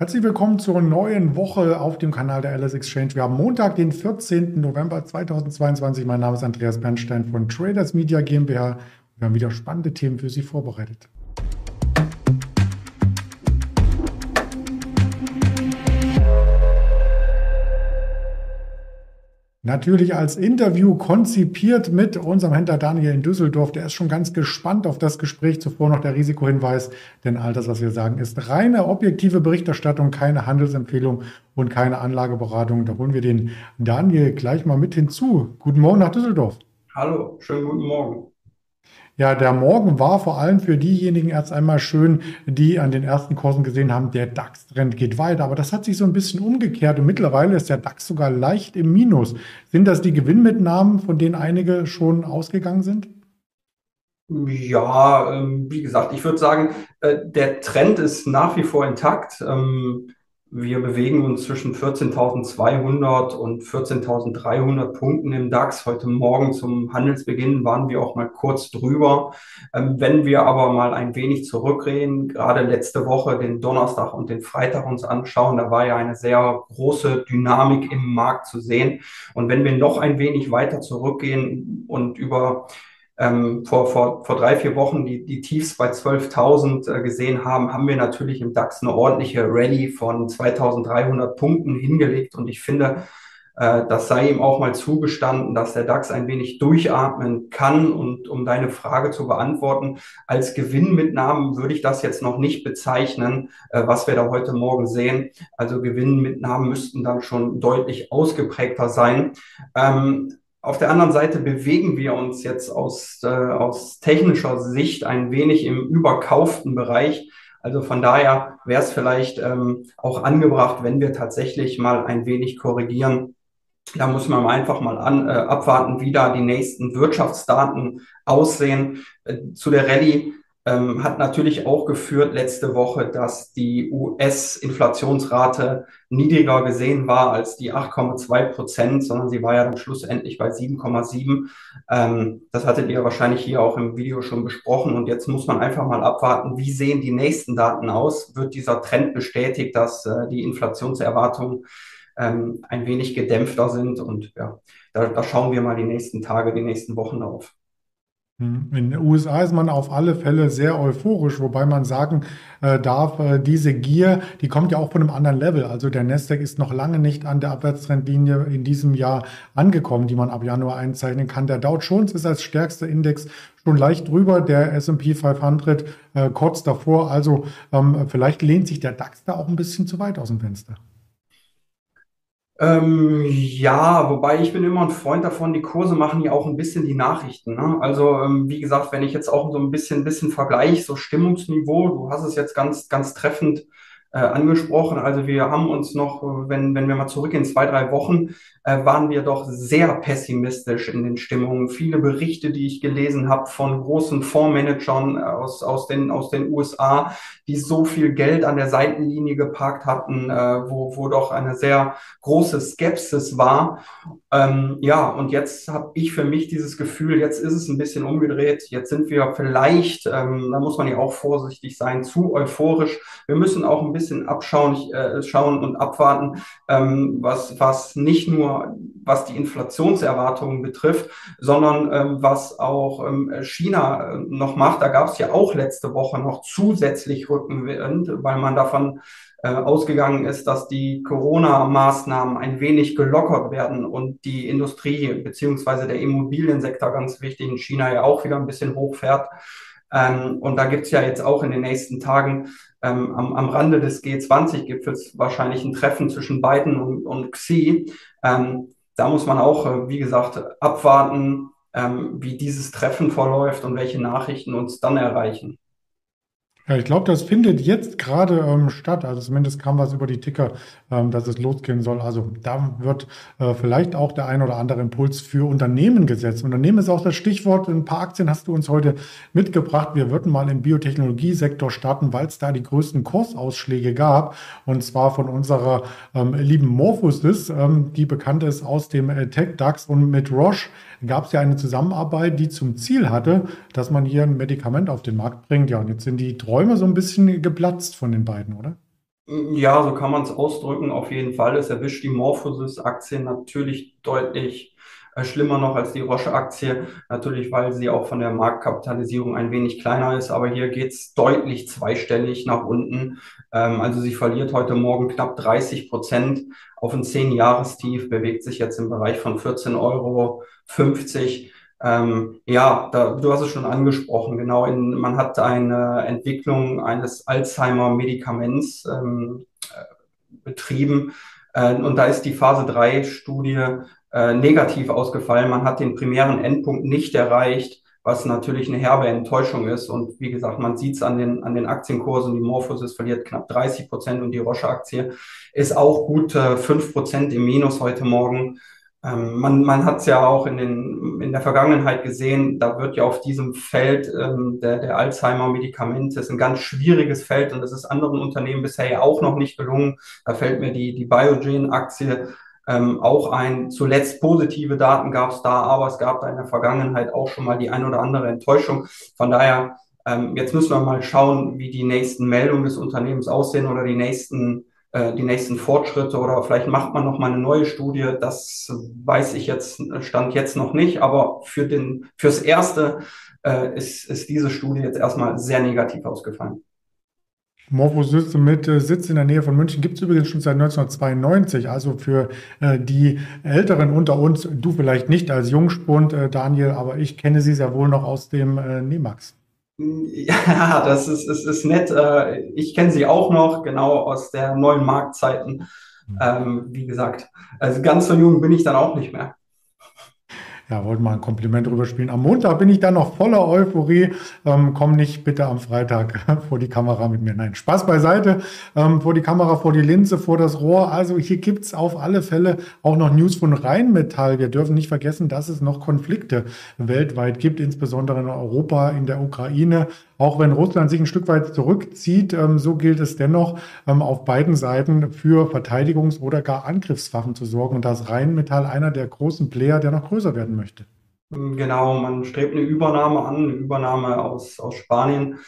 Herzlich willkommen zur neuen Woche auf dem Kanal der LS Exchange. Wir haben Montag, den 14. November 2022. Mein Name ist Andreas Bernstein von Traders Media GmbH. Wir haben wieder spannende Themen für Sie vorbereitet. Natürlich als Interview konzipiert mit unserem Händler Daniel in Düsseldorf. Der ist schon ganz gespannt auf das Gespräch. Zuvor noch der Risikohinweis, denn all das, was wir sagen, ist reine objektive Berichterstattung, keine Handelsempfehlung und keine Anlageberatung. Da holen wir den Daniel gleich mal mit hinzu. Guten Morgen nach Düsseldorf. Hallo, schönen guten Morgen. Ja, der Morgen war vor allem für diejenigen erst einmal schön, die an den ersten Kursen gesehen haben, der DAX-Trend geht weiter. Aber das hat sich so ein bisschen umgekehrt und mittlerweile ist der DAX sogar leicht im Minus. Sind das die Gewinnmitnahmen, von denen einige schon ausgegangen sind? Ja, ähm, wie gesagt, ich würde sagen, äh, der Trend ist nach wie vor intakt. Ähm, wir bewegen uns zwischen 14.200 und 14.300 Punkten im DAX. Heute Morgen zum Handelsbeginn waren wir auch mal kurz drüber. Ähm, wenn wir aber mal ein wenig zurückgehen, gerade letzte Woche den Donnerstag und den Freitag uns anschauen, da war ja eine sehr große Dynamik im Markt zu sehen. Und wenn wir noch ein wenig weiter zurückgehen und über ähm, vor, vor, vor drei, vier Wochen die, die Tiefs bei 12.000 äh, gesehen haben, haben wir natürlich im DAX eine ordentliche Rallye von 2.300 Punkten hingelegt. Und ich finde, äh, das sei ihm auch mal zugestanden, dass der DAX ein wenig durchatmen kann. Und um deine Frage zu beantworten, als Gewinnmitnahmen würde ich das jetzt noch nicht bezeichnen, äh, was wir da heute Morgen sehen. Also Gewinnmitnahmen müssten dann schon deutlich ausgeprägter sein. Ähm, auf der anderen Seite bewegen wir uns jetzt aus, äh, aus technischer Sicht ein wenig im überkauften Bereich. Also von daher wäre es vielleicht ähm, auch angebracht, wenn wir tatsächlich mal ein wenig korrigieren. Da muss man einfach mal an, äh, abwarten, wie da die nächsten Wirtschaftsdaten aussehen. Äh, zu der Rallye ähm, hat natürlich auch geführt letzte Woche, dass die US-Inflationsrate niedriger gesehen war als die 8,2 Prozent, sondern sie war ja dann schlussendlich bei 7,7. Ähm, das hattet ihr wahrscheinlich hier auch im Video schon besprochen. Und jetzt muss man einfach mal abwarten, wie sehen die nächsten Daten aus? Wird dieser Trend bestätigt, dass äh, die Inflationserwartungen ähm, ein wenig gedämpfter sind? Und ja, da, da schauen wir mal die nächsten Tage, die nächsten Wochen auf. Hm. In den USA ist man auf alle Fälle sehr euphorisch, wobei man sagen äh, darf, äh, diese Gier, die kommt ja auch von einem anderen Level. Also der Nasdaq ist noch lange nicht an der Abwärtstrendlinie in diesem Jahr angekommen, die man ab Januar einzeichnen kann. Der Dow Jones ist als stärkster Index schon leicht drüber, der S&P 500 äh, kurz davor. Also ähm, vielleicht lehnt sich der DAX da auch ein bisschen zu weit aus dem Fenster. Ähm, ja, wobei ich bin immer ein Freund davon, die Kurse machen ja auch ein bisschen die Nachrichten. Ne? Also ähm, wie gesagt, wenn ich jetzt auch so ein bisschen, bisschen vergleiche, so Stimmungsniveau, du hast es jetzt ganz, ganz treffend äh, angesprochen. Also wir haben uns noch, wenn, wenn wir mal zurückgehen, zwei, drei Wochen, äh, waren wir doch sehr pessimistisch in den Stimmungen. Viele Berichte, die ich gelesen habe von großen Fondsmanagern aus, aus, den, aus den USA, die so viel Geld an der Seitenlinie geparkt hatten, äh, wo, wo doch eine sehr große Skepsis war. Ähm, ja, und jetzt habe ich für mich dieses Gefühl, jetzt ist es ein bisschen umgedreht. Jetzt sind wir vielleicht, ähm, da muss man ja auch vorsichtig sein, zu euphorisch. Wir müssen auch ein bisschen abschauen äh, schauen und abwarten, ähm, was, was nicht nur was die Inflationserwartungen betrifft, sondern ähm, was auch ähm, China äh, noch macht. Da gab es ja auch letzte Woche noch zusätzlich Rückenwind, weil man davon äh, ausgegangen ist, dass die Corona-Maßnahmen ein wenig gelockert werden und die Industrie beziehungsweise der Immobiliensektor ganz wichtig in China ja auch wieder ein bisschen hochfährt. Ähm, und da gibt's ja jetzt auch in den nächsten Tagen ähm, am, am Rande des G20-Gipfels wahrscheinlich ein Treffen zwischen Biden und, und Xi. Ähm, da muss man auch, äh, wie gesagt, abwarten, ähm, wie dieses Treffen verläuft und welche Nachrichten uns dann erreichen. Ja, ich glaube, das findet jetzt gerade ähm, statt. Also zumindest kam was über die Ticker, ähm, dass es losgehen soll. Also da wird äh, vielleicht auch der ein oder andere Impuls für Unternehmen gesetzt. Unternehmen ist auch das Stichwort. Ein paar Aktien hast du uns heute mitgebracht. Wir würden mal im Biotechnologiesektor starten, weil es da die größten Kursausschläge gab. Und zwar von unserer ähm, lieben Morphosis, ähm, die bekannt ist aus dem äh, Tech-DAX und mit Roche gab es ja eine Zusammenarbeit, die zum Ziel hatte, dass man hier ein Medikament auf den Markt bringt. Ja, und jetzt sind die Träume so ein bisschen geplatzt von den beiden, oder? Ja, so kann man es ausdrücken. Auf jeden Fall. Es erwischt die Morphosis-Aktie natürlich deutlich äh, schlimmer noch als die Roche-Aktie. Natürlich, weil sie auch von der Marktkapitalisierung ein wenig kleiner ist. Aber hier geht es deutlich zweistellig nach unten. Ähm, also sie verliert heute Morgen knapp 30 Prozent auf ein 10-Jahres-Tief, bewegt sich jetzt im Bereich von 14,50 Euro. Ähm, ja, da, du hast es schon angesprochen, genau. In, man hat eine Entwicklung eines Alzheimer-Medikaments ähm, äh, betrieben äh, und da ist die Phase 3-Studie äh, negativ ausgefallen. Man hat den primären Endpunkt nicht erreicht, was natürlich eine herbe Enttäuschung ist. Und wie gesagt, man sieht es an den, an den Aktienkursen. Die Morphosis verliert knapp 30 Prozent und die Roche-Aktie ist auch gut äh, 5 Prozent im Minus heute Morgen. Ähm, man man hat es ja auch in, den, in der Vergangenheit gesehen, da wird ja auf diesem Feld ähm, der, der Alzheimer-Medikamente, ist ein ganz schwieriges Feld und das ist anderen Unternehmen bisher ja auch noch nicht gelungen. Da fällt mir die, die Biogen-Aktie ähm, auch ein. Zuletzt positive Daten gab es da, aber es gab da in der Vergangenheit auch schon mal die ein oder andere Enttäuschung. Von daher, ähm, jetzt müssen wir mal schauen, wie die nächsten Meldungen des Unternehmens aussehen oder die nächsten äh, die nächsten Fortschritte oder vielleicht macht man noch mal eine neue Studie. Das weiß ich jetzt, stand jetzt noch nicht, aber für den, fürs Erste äh, ist, ist diese Studie jetzt erstmal sehr negativ ausgefallen. Morphosys mit äh, Sitz in der Nähe von München gibt es übrigens schon seit 1992. Also für äh, die Älteren unter uns, du vielleicht nicht als Jungspund, äh, Daniel, aber ich kenne sie sehr wohl noch aus dem äh, Nemax. Ja, das ist, ist, ist nett. Äh, ich kenne sie auch noch, genau aus der neuen Marktzeiten. Mhm. Ähm, wie gesagt, also ganz so jung bin ich dann auch nicht mehr ja, wollte mal ein Kompliment drüber spielen. Am Montag bin ich dann noch voller Euphorie. Ähm, komm nicht bitte am Freitag vor die Kamera mit mir. Nein, Spaß beiseite. Ähm, vor die Kamera, vor die Linse, vor das Rohr. Also hier gibt's auf alle Fälle auch noch News von Rheinmetall. Wir dürfen nicht vergessen, dass es noch Konflikte weltweit gibt, insbesondere in Europa, in der Ukraine. Auch wenn Russland sich ein Stück weit zurückzieht, ähm, so gilt es dennoch, ähm, auf beiden Seiten für Verteidigungs- oder gar Angriffswaffen zu sorgen. Und da ist Rheinmetall einer der großen Player, der noch größer werden möchte. Genau, man strebt eine Übernahme an, eine Übernahme aus, aus Spanien.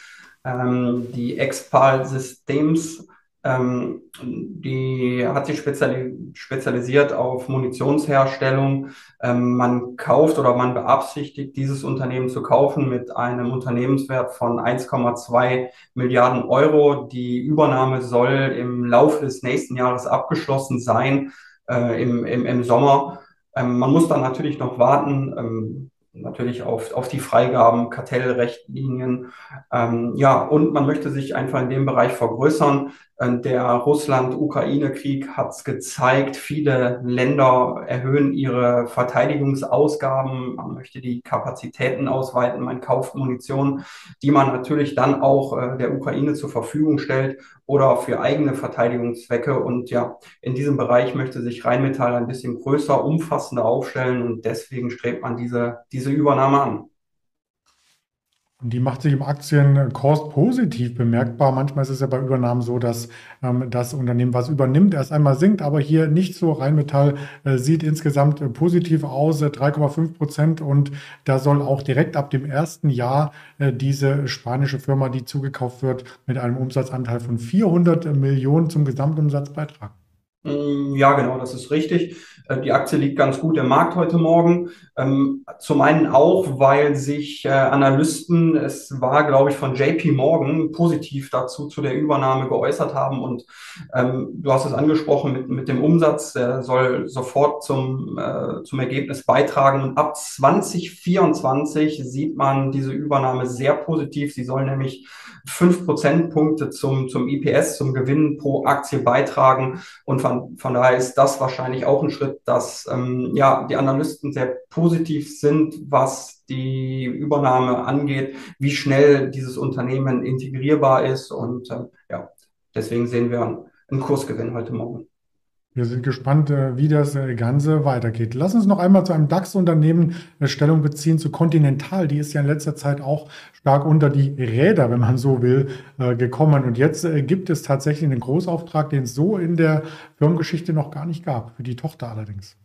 Ähm, die Expal Systems ähm, die hat sich speziali spezialisiert auf Munitionsherstellung. Ähm, man kauft oder man beabsichtigt, dieses Unternehmen zu kaufen mit einem Unternehmenswert von 1,2 Milliarden Euro. Die Übernahme soll im Laufe des nächsten Jahres abgeschlossen sein, äh, im, im, im Sommer. Ähm, man muss dann natürlich noch warten. Ähm, natürlich auf, auf die Freigaben, Kartellrechtlinien. Ähm, ja, und man möchte sich einfach in dem Bereich vergrößern. Äh, der Russland-Ukraine-Krieg hat es gezeigt, viele Länder erhöhen ihre Verteidigungsausgaben, man möchte die Kapazitäten ausweiten, man kauft Munition, die man natürlich dann auch äh, der Ukraine zur Verfügung stellt oder für eigene Verteidigungszwecke. Und ja, in diesem Bereich möchte sich Rheinmetall ein bisschen größer, umfassender aufstellen und deswegen strebt man diese, diese Übernahme an. Und die macht sich im Aktienkurs positiv bemerkbar. Manchmal ist es ja bei Übernahmen so, dass ähm, das Unternehmen was übernimmt, erst einmal sinkt, aber hier nicht so. Rheinmetall äh, sieht insgesamt äh, positiv aus, äh, 3,5 Prozent. Und da soll auch direkt ab dem ersten Jahr äh, diese spanische Firma, die zugekauft wird, mit einem Umsatzanteil von 400 Millionen zum Gesamtumsatz beitragen. Mm, ja, genau, das ist richtig. Äh, die Aktie liegt ganz gut im Markt heute Morgen. Ähm, zum einen auch, weil sich äh, Analysten, es war, glaube ich, von JP Morgan positiv dazu zu der Übernahme geäußert haben. Und ähm, du hast es angesprochen mit, mit dem Umsatz, der soll sofort zum, äh, zum Ergebnis beitragen. Und ab 2024 sieht man diese Übernahme sehr positiv. Sie soll nämlich fünf Prozentpunkte zum, zum IPS, zum Gewinn pro Aktie beitragen. Und von, von daher ist das wahrscheinlich auch ein Schritt, dass ähm, ja, die Analysten sehr positiv sind, was die Übernahme angeht, wie schnell dieses Unternehmen integrierbar ist. Und äh, ja, deswegen sehen wir einen Kursgewinn heute Morgen. Wir sind gespannt, äh, wie das äh, Ganze weitergeht. Lass uns noch einmal zu einem DAX-Unternehmen äh, Stellung beziehen, zu Continental. Die ist ja in letzter Zeit auch stark unter die Räder, wenn man so will, gekommen. Und jetzt gibt es tatsächlich einen Großauftrag, den es so in der Firmengeschichte noch gar nicht gab, für die Tochter allerdings.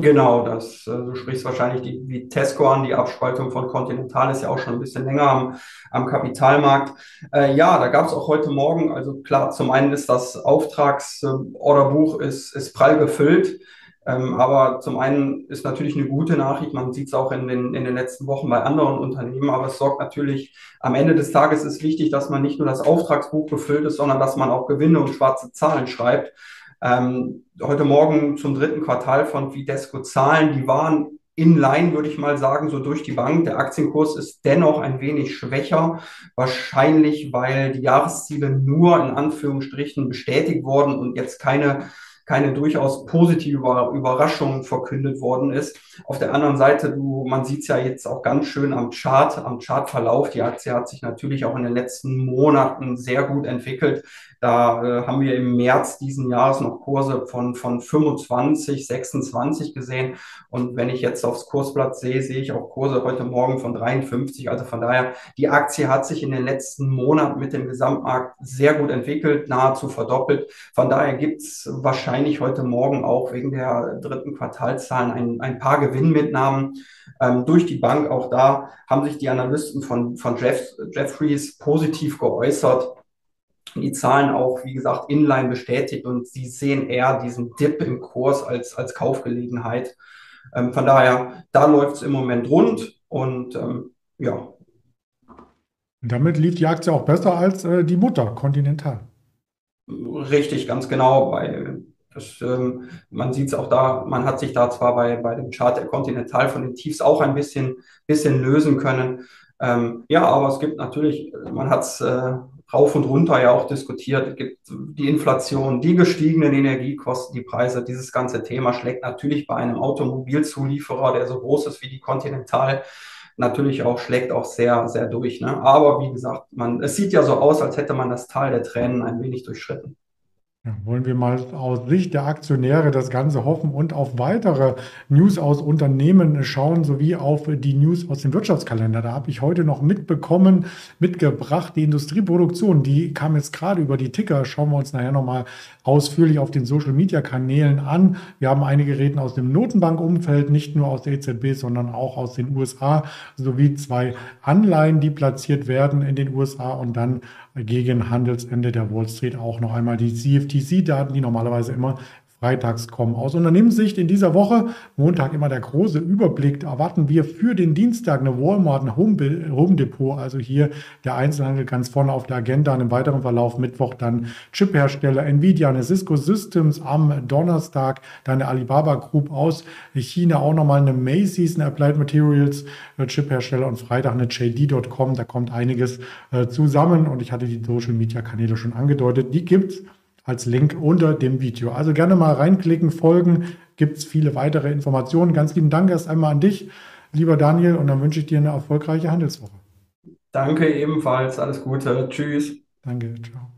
Genau, das, äh, du sprichst wahrscheinlich die Vitesco an, die Abspaltung von Continental ist ja auch schon ein bisschen länger am, am Kapitalmarkt. Äh, ja, da gab es auch heute Morgen, also klar, zum einen ist das Auftragsorderbuch ist, ist prall gefüllt, ähm, aber zum einen ist natürlich eine gute Nachricht, man sieht es auch in den, in den letzten Wochen bei anderen Unternehmen, aber es sorgt natürlich, am Ende des Tages ist wichtig, dass man nicht nur das Auftragsbuch befüllt ist, sondern dass man auch Gewinne und schwarze Zahlen schreibt. Ähm, heute Morgen zum dritten Quartal von Videsco Zahlen, die waren inline, würde ich mal sagen, so durch die Bank. Der Aktienkurs ist dennoch ein wenig schwächer, wahrscheinlich weil die Jahresziele nur in Anführungsstrichen bestätigt wurden und jetzt keine keine durchaus positive Überraschung verkündet worden ist. Auf der anderen Seite, du, man sieht es ja jetzt auch ganz schön am Chart, am Chartverlauf. Die Aktie hat sich natürlich auch in den letzten Monaten sehr gut entwickelt. Da äh, haben wir im März diesen Jahres noch Kurse von, von 25, 26 gesehen. Und wenn ich jetzt aufs Kursblatt sehe, sehe ich auch Kurse heute Morgen von 53. Also von daher, die Aktie hat sich in den letzten Monaten mit dem Gesamtmarkt sehr gut entwickelt, nahezu verdoppelt. Von daher gibt es wahrscheinlich heute Morgen auch wegen der dritten Quartalzahlen ein, ein paar Gewinnmitnahmen ähm, durch die Bank. Auch da haben sich die Analysten von, von Jeff, Jeffries positiv geäußert die Zahlen auch, wie gesagt, inline bestätigt und sie sehen eher diesen Dip im Kurs als, als Kaufgelegenheit. Ähm, von daher, da läuft es im Moment rund und ähm, ja. Damit lief die Aktie auch besser als äh, die Mutter, Continental. Richtig, ganz genau. Bei, das, ähm, man sieht es auch da, man hat sich da zwar bei, bei dem Chart der Continental von den Tiefs auch ein bisschen, bisschen lösen können. Ähm, ja, aber es gibt natürlich, man hat es äh, rauf und runter ja auch diskutiert. Es gibt die Inflation, die gestiegenen Energiekosten, die Preise. Dieses ganze Thema schlägt natürlich bei einem Automobilzulieferer, der so groß ist wie die Continental, natürlich auch, schlägt auch sehr, sehr durch. Ne? Aber wie gesagt, man, es sieht ja so aus, als hätte man das Tal der Tränen ein wenig durchschritten. Ja, wollen wir mal aus Sicht der Aktionäre das Ganze hoffen und auf weitere News aus Unternehmen schauen, sowie auf die News aus dem Wirtschaftskalender. Da habe ich heute noch mitbekommen, mitgebracht, die Industrieproduktion, die kam jetzt gerade über die Ticker. Schauen wir uns nachher nochmal ausführlich auf den Social-Media-Kanälen an. Wir haben einige Reden aus dem Notenbankumfeld, nicht nur aus der EZB, sondern auch aus den USA, sowie zwei Anleihen, die platziert werden in den USA und dann gegen Handelsende der Wall Street auch noch einmal die CFTC-Daten, die normalerweise immer freitags kommen. Aus Unternehmenssicht in dieser Woche, Montag immer der große Überblick, erwarten wir für den Dienstag eine Walmart, ein Home, Home Depot, also hier der Einzelhandel ganz vorne auf der Agenda, und im weiteren Verlauf Mittwoch dann Chiphersteller Nvidia, eine Cisco Systems am Donnerstag, dann eine Alibaba Group aus China, auch nochmal eine Macy's, eine Applied Materials äh, Chiphersteller. Und Freitag eine JD.com, da kommt einiges äh, zusammen. Und ich hatte die Social Media Kanäle schon angedeutet, die gibt's als Link unter dem Video. Also gerne mal reinklicken, folgen, gibt es viele weitere Informationen. Ganz lieben Dank erst einmal an dich, lieber Daniel, und dann wünsche ich dir eine erfolgreiche Handelswoche. Danke ebenfalls, alles Gute, tschüss. Danke, ciao.